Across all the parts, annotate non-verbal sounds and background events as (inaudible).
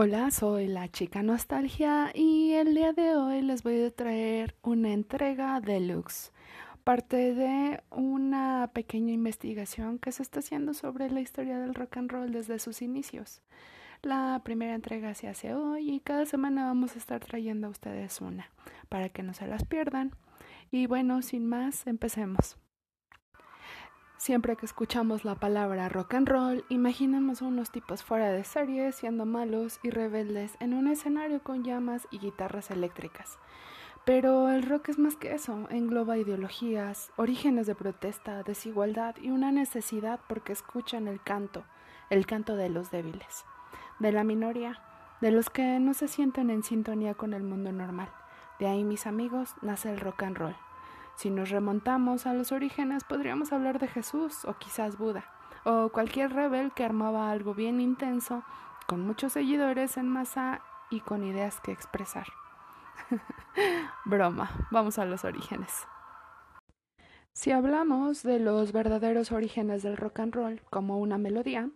Hola, soy la chica nostalgia y el día de hoy les voy a traer una entrega deluxe, parte de una pequeña investigación que se está haciendo sobre la historia del rock and roll desde sus inicios. La primera entrega se hace hoy y cada semana vamos a estar trayendo a ustedes una, para que no se las pierdan. Y bueno, sin más, empecemos. Siempre que escuchamos la palabra rock and roll, imaginamos a unos tipos fuera de serie, siendo malos y rebeldes en un escenario con llamas y guitarras eléctricas. Pero el rock es más que eso, engloba ideologías, orígenes de protesta, desigualdad y una necesidad porque escuchan el canto, el canto de los débiles, de la minoría, de los que no se sienten en sintonía con el mundo normal. De ahí, mis amigos, nace el rock and roll. Si nos remontamos a los orígenes, podríamos hablar de Jesús o quizás Buda, o cualquier rebel que armaba algo bien intenso, con muchos seguidores en masa y con ideas que expresar. (laughs) Broma, vamos a los orígenes. Si hablamos de los verdaderos orígenes del rock and roll como una melodía,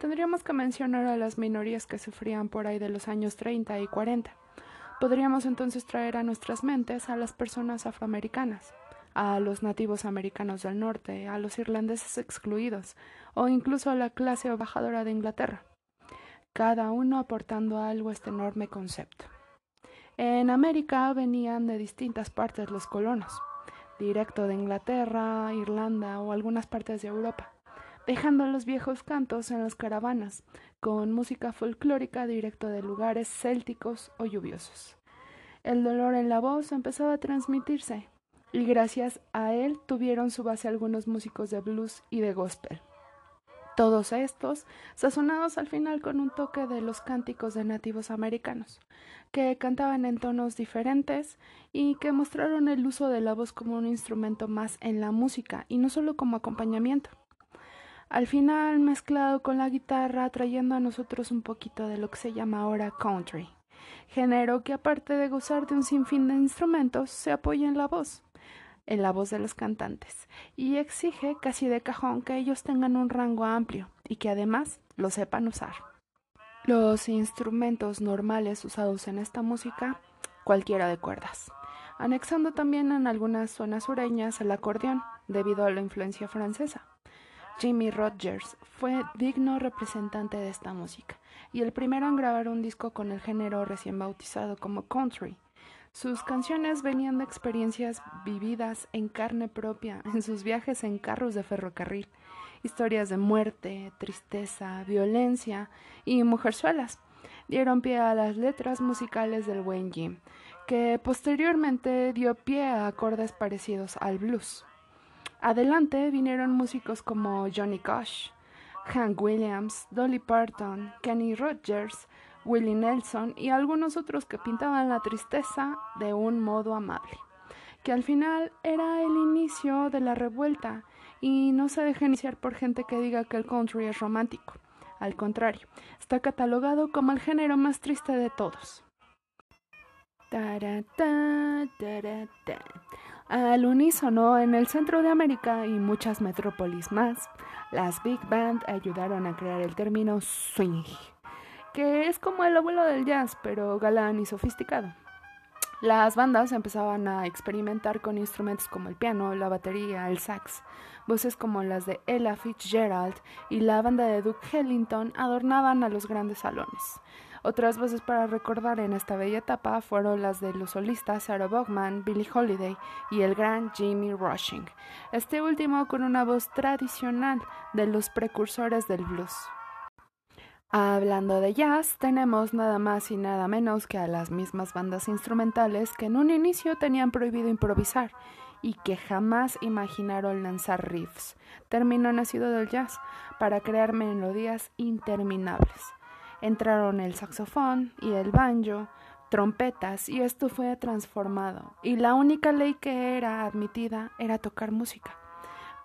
tendríamos que mencionar a las minorías que sufrían por ahí de los años 30 y 40. Podríamos entonces traer a nuestras mentes a las personas afroamericanas, a los nativos americanos del norte, a los irlandeses excluidos, o incluso a la clase embajadora de Inglaterra, cada uno aportando algo a este enorme concepto. En América venían de distintas partes los colonos, directo de Inglaterra, Irlanda o algunas partes de Europa, dejando los viejos cantos en las caravanas, con música folclórica directo de lugares célticos o lluviosos. El dolor en la voz empezaba a transmitirse, y gracias a él tuvieron su base algunos músicos de blues y de gospel. Todos estos sazonados al final con un toque de los cánticos de nativos americanos, que cantaban en tonos diferentes y que mostraron el uso de la voz como un instrumento más en la música y no solo como acompañamiento. Al final mezclado con la guitarra, trayendo a nosotros un poquito de lo que se llama ahora country, género que aparte de gozar de un sinfín de instrumentos, se apoya en la voz en la voz de los cantantes y exige casi de cajón que ellos tengan un rango amplio y que además lo sepan usar. Los instrumentos normales usados en esta música, cualquiera de cuerdas, anexando también en algunas zonas sureñas el acordeón debido a la influencia francesa. Jimmy Rogers fue digno representante de esta música y el primero en grabar un disco con el género recién bautizado como country, sus canciones venían de experiencias vividas en carne propia en sus viajes en carros de ferrocarril, historias de muerte, tristeza, violencia y mujerzuelas. Dieron pie a las letras musicales del buen Jim, que posteriormente dio pie a acordes parecidos al blues. Adelante vinieron músicos como Johnny Cash, Hank Williams, Dolly Parton, Kenny Rogers, Willie Nelson y algunos otros que pintaban la tristeza de un modo amable, que al final era el inicio de la revuelta y no se deja iniciar por gente que diga que el country es romántico. Al contrario, está catalogado como el género más triste de todos. Al unísono, en el centro de América y muchas metrópolis más, las big band ayudaron a crear el término swing que es como el abuelo del jazz, pero galán y sofisticado. Las bandas empezaban a experimentar con instrumentos como el piano, la batería, el sax. Voces como las de Ella Fitzgerald y la banda de Duke Ellington adornaban a los grandes salones. Otras voces para recordar en esta bella etapa fueron las de los solistas Sarah Vaughan, Billie Holiday y el gran Jimmy Rushing, este último con una voz tradicional de los precursores del blues. Hablando de jazz, tenemos nada más y nada menos que a las mismas bandas instrumentales que en un inicio tenían prohibido improvisar y que jamás imaginaron lanzar riffs, término nacido del jazz, para crear melodías interminables. Entraron el saxofón y el banjo, trompetas, y esto fue transformado, y la única ley que era admitida era tocar música,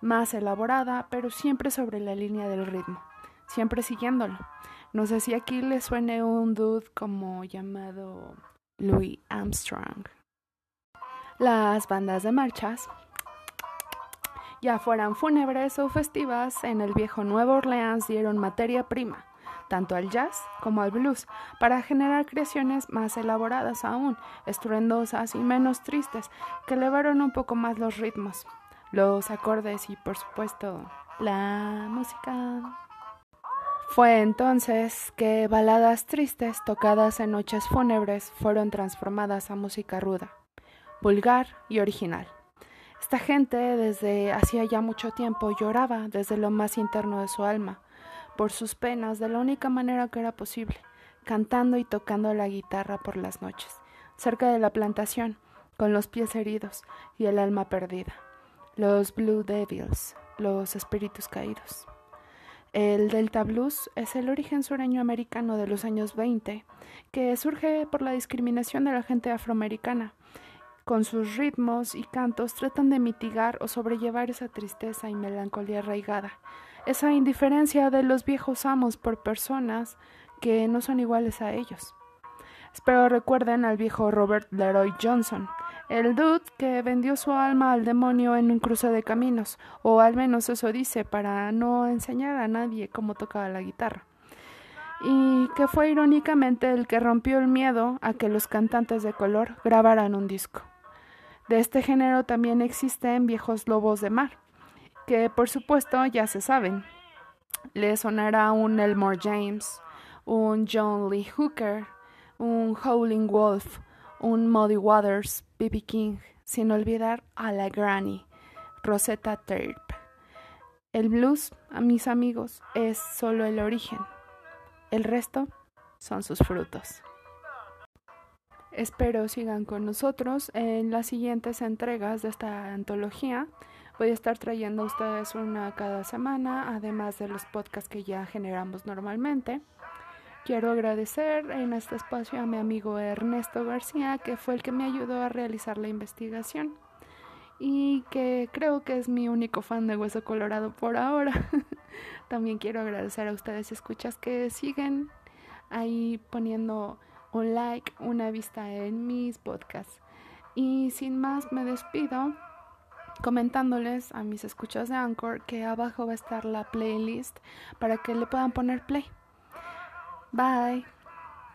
más elaborada, pero siempre sobre la línea del ritmo, siempre siguiéndolo no sé si aquí le suene un dude como llamado Louis Armstrong. Las bandas de marchas, ya fueran fúnebres o festivas, en el viejo Nueva Orleans dieron materia prima, tanto al jazz como al blues, para generar creaciones más elaboradas aún, estruendosas y menos tristes, que elevaron un poco más los ritmos, los acordes y, por supuesto, la música. Fue entonces que baladas tristes tocadas en noches fúnebres fueron transformadas a música ruda, vulgar y original. Esta gente desde hacía ya mucho tiempo lloraba desde lo más interno de su alma, por sus penas de la única manera que era posible, cantando y tocando la guitarra por las noches, cerca de la plantación, con los pies heridos y el alma perdida. Los Blue Devils, los espíritus caídos. El Delta Blues es el origen sureño americano de los años 20, que surge por la discriminación de la gente afroamericana. Con sus ritmos y cantos tratan de mitigar o sobrellevar esa tristeza y melancolía arraigada, esa indiferencia de los viejos amos por personas que no son iguales a ellos. Espero recuerden al viejo Robert Leroy Johnson, el dude que vendió su alma al demonio en un cruce de caminos, o al menos eso dice, para no enseñar a nadie cómo tocaba la guitarra. Y que fue irónicamente el que rompió el miedo a que los cantantes de color grabaran un disco. De este género también existen viejos lobos de mar, que por supuesto ya se saben. Le sonará un Elmore James, un John Lee Hooker, un Howling Wolf, un Muddy Waters, B.B. King, sin olvidar a la Granny, Rosetta Tharpe. El blues, a mis amigos, es solo el origen. El resto son sus frutos. Espero sigan con nosotros en las siguientes entregas de esta antología. Voy a estar trayendo a ustedes una cada semana, además de los podcasts que ya generamos normalmente. Quiero agradecer en este espacio a mi amigo Ernesto García, que fue el que me ayudó a realizar la investigación y que creo que es mi único fan de Hueso Colorado por ahora. (laughs) También quiero agradecer a ustedes escuchas que siguen ahí poniendo un like, una vista en mis podcasts. Y sin más me despido comentándoles a mis escuchas de Anchor que abajo va a estar la playlist para que le puedan poner play. Bye.